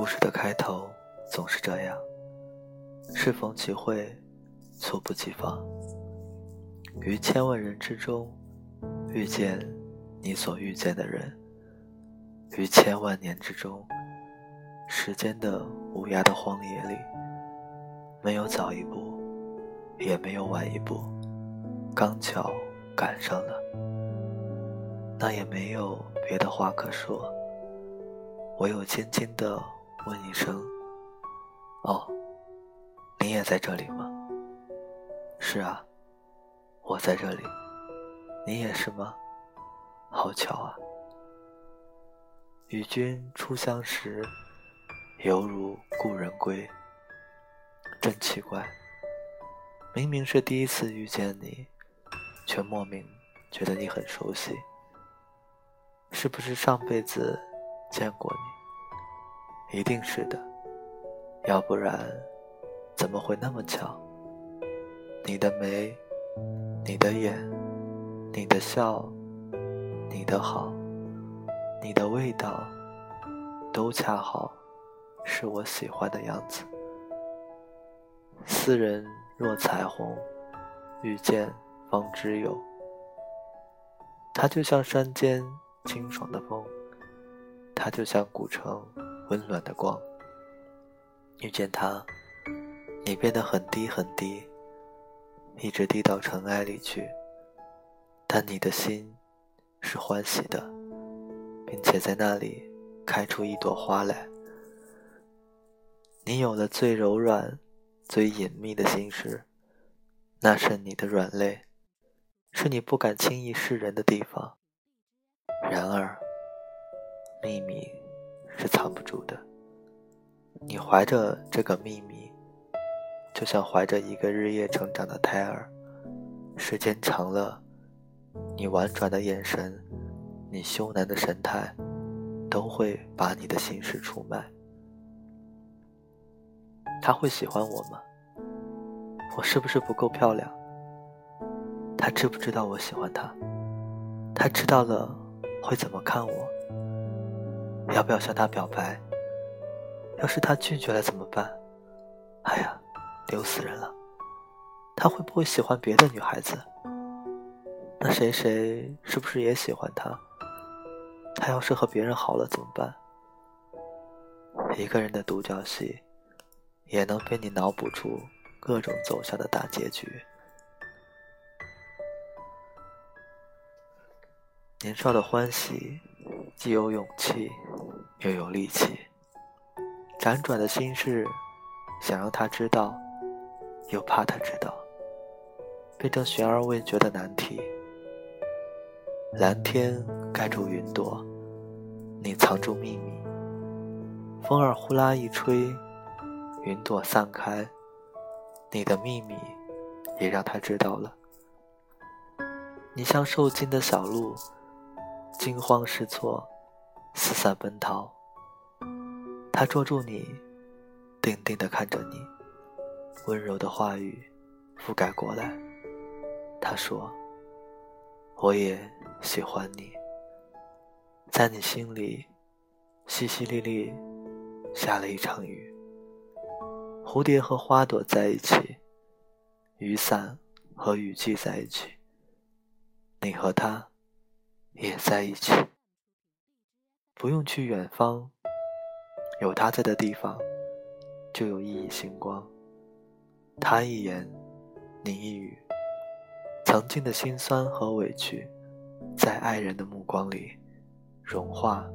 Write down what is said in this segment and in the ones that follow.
故事的开头总是这样，适逢其会，猝不及防。于千万人之中，遇见你所遇见的人；于千万年之中，时间的无涯的荒野里，没有早一步，也没有晚一步，刚巧赶上了。那也没有别的话可说，唯有轻轻的问一声：“哦，你也在这里吗？”“是啊，我在这里。”“你也是吗？”“好巧啊！”与君初相识，犹如故人归。真奇怪，明明是第一次遇见你，却莫名觉得你很熟悉。是不是上辈子见过你？一定是的，要不然怎么会那么巧？你的眉，你的眼，你的笑，你的好，你的味道，都恰好是我喜欢的样子。斯人若彩虹，遇见方知有。它就像山间。清爽的风，它就像古城温暖的光。遇见它，你变得很低很低，一直低到尘埃里去。但你的心是欢喜的，并且在那里开出一朵花来。你有了最柔软、最隐秘的心事，那是你的软肋，是你不敢轻易示人的地方。然而，秘密是藏不住的。你怀着这个秘密，就像怀着一个日夜成长的胎儿。时间长了，你婉转的眼神，你羞赧的神态，都会把你的心事出卖。他会喜欢我吗？我是不是不够漂亮？他知不知道我喜欢他？他知道了。会怎么看我？要不要向他表白？要是他拒绝了怎么办？哎呀，丢死人了！他会不会喜欢别的女孩子？那谁谁是不是也喜欢他？他要是和别人好了怎么办？一个人的独角戏，也能被你脑补出各种走向的大结局。年少的欢喜，既有勇气，又有力气。辗转的心事，想让他知道，又怕他知道，变成悬而未决的难题。蓝天盖住云朵，你藏住秘密。风儿呼啦一吹，云朵散开，你的秘密也让他知道了。你像受惊的小鹿。惊慌失措，四散奔逃。他捉住你，定定地看着你，温柔的话语覆盖过来。他说：“我也喜欢你。”在你心里，淅淅沥沥下了一场雨。蝴蝶和花朵在一起，雨伞和雨季在一起。你和他。也在一起，不用去远方，有他在的地方，就有熠熠星光。他一言，你一语，曾经的辛酸和委屈，在爱人的目光里融化、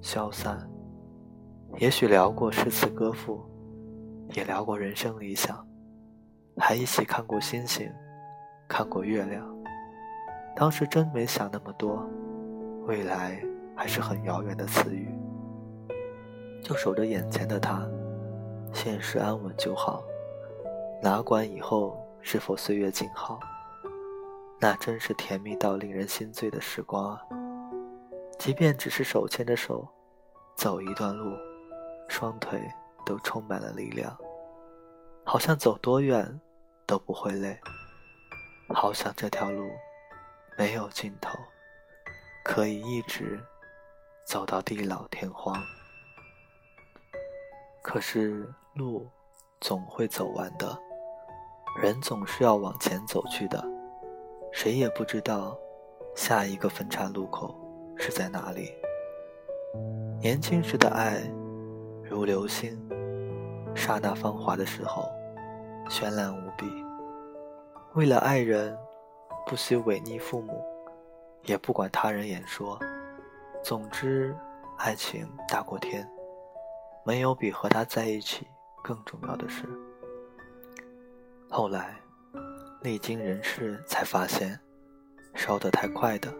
消散。也许聊过诗词歌赋，也聊过人生理想，还一起看过星星，看过月亮。当时真没想那么多，未来还是很遥远的词语，就守着眼前的他，现实安稳就好，哪管以后是否岁月静好，那真是甜蜜到令人心醉的时光啊！即便只是手牵着手，走一段路，双腿都充满了力量，好像走多远都不会累，好想这条路。没有尽头，可以一直走到地老天荒。可是路总会走完的，人总是要往前走去的，谁也不知道下一个分岔路口是在哪里。年轻时的爱如流星，刹那芳华的时候，绚烂无比。为了爱人，不惜违逆父母，也不管他人言说。总之，爱情大过天，没有比和他在一起更重要的事。后来，历经人事，才发现，烧得太快的，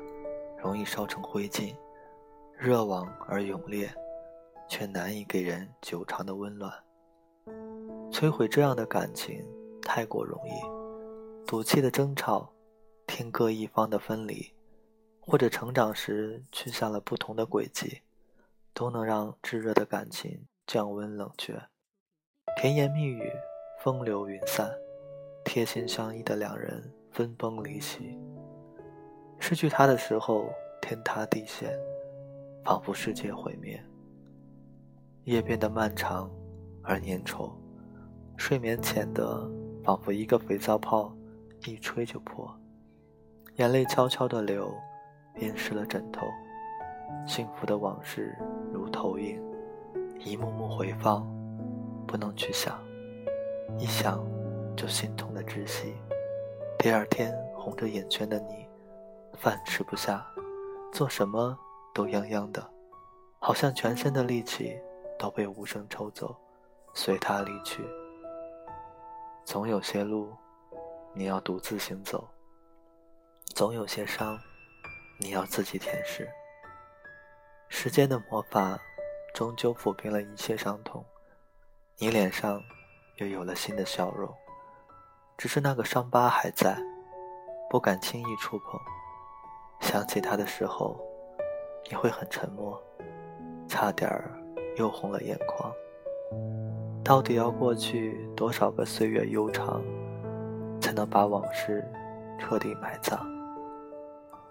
容易烧成灰烬；热往而永烈，却难以给人久长的温暖。摧毁这样的感情太过容易，赌气的争吵，天各一方的分离。或者成长时去向了不同的轨迹，都能让炙热的感情降温冷却。甜言蜜语，风流云散，贴心相依的两人分崩离析。失去他的时候，天塌地陷，仿佛世界毁灭。夜变得漫长而粘稠，睡眠浅的仿佛一个肥皂泡，一吹就破。眼泪悄悄地流。淹湿了枕头，幸福的往事如投影，一幕幕回放，不能去想，一想就心痛的窒息。第二天红着眼圈的你，饭吃不下，做什么都殃殃的，好像全身的力气都被无声抽走，随他离去。总有些路，你要独自行走；总有些伤。你要自己舔舐。时间的魔法，终究抚平了一切伤痛，你脸上又有了新的笑容。只是那个伤疤还在，不敢轻易触碰。想起他的时候，你会很沉默，差点儿又红了眼眶。到底要过去多少个岁月悠长，才能把往事彻底埋葬？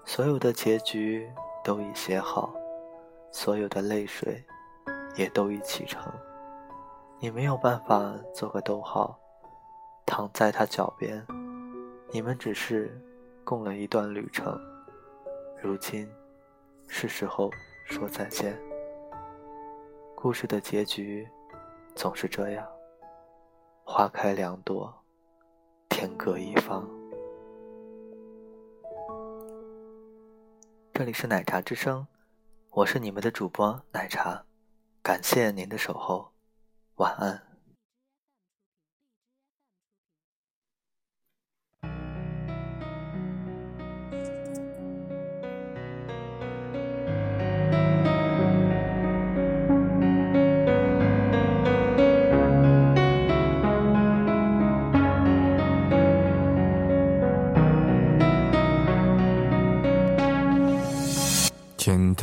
所有的结局都已写好，所有的泪水也都已启程。你没有办法做个逗号，躺在他脚边。你们只是共了一段旅程，如今是时候说再见。故事的结局总是这样：花开两朵，天各一方。这里是奶茶之声，我是你们的主播奶茶，感谢您的守候，晚安。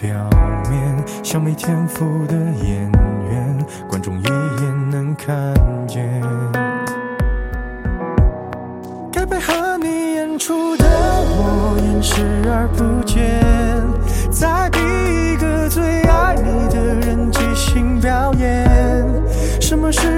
表面，像没天赋的演员，观众一眼能看见。该配合你演出的我，演视而不见。在逼一个最爱你的人即兴表演。什么是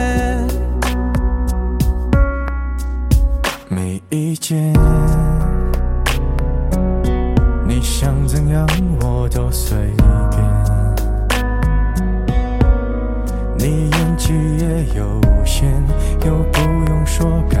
间你想怎样我都随便。你演技也有限又不用说感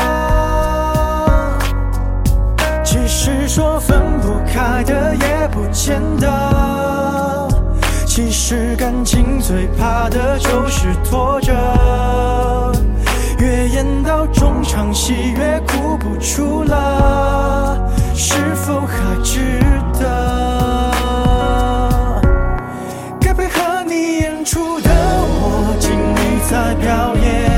爱的也不见得，其实感情最怕的就是拖着，越演到中场戏越哭不出了，是否还值得？该配合你演出的我尽力在表演。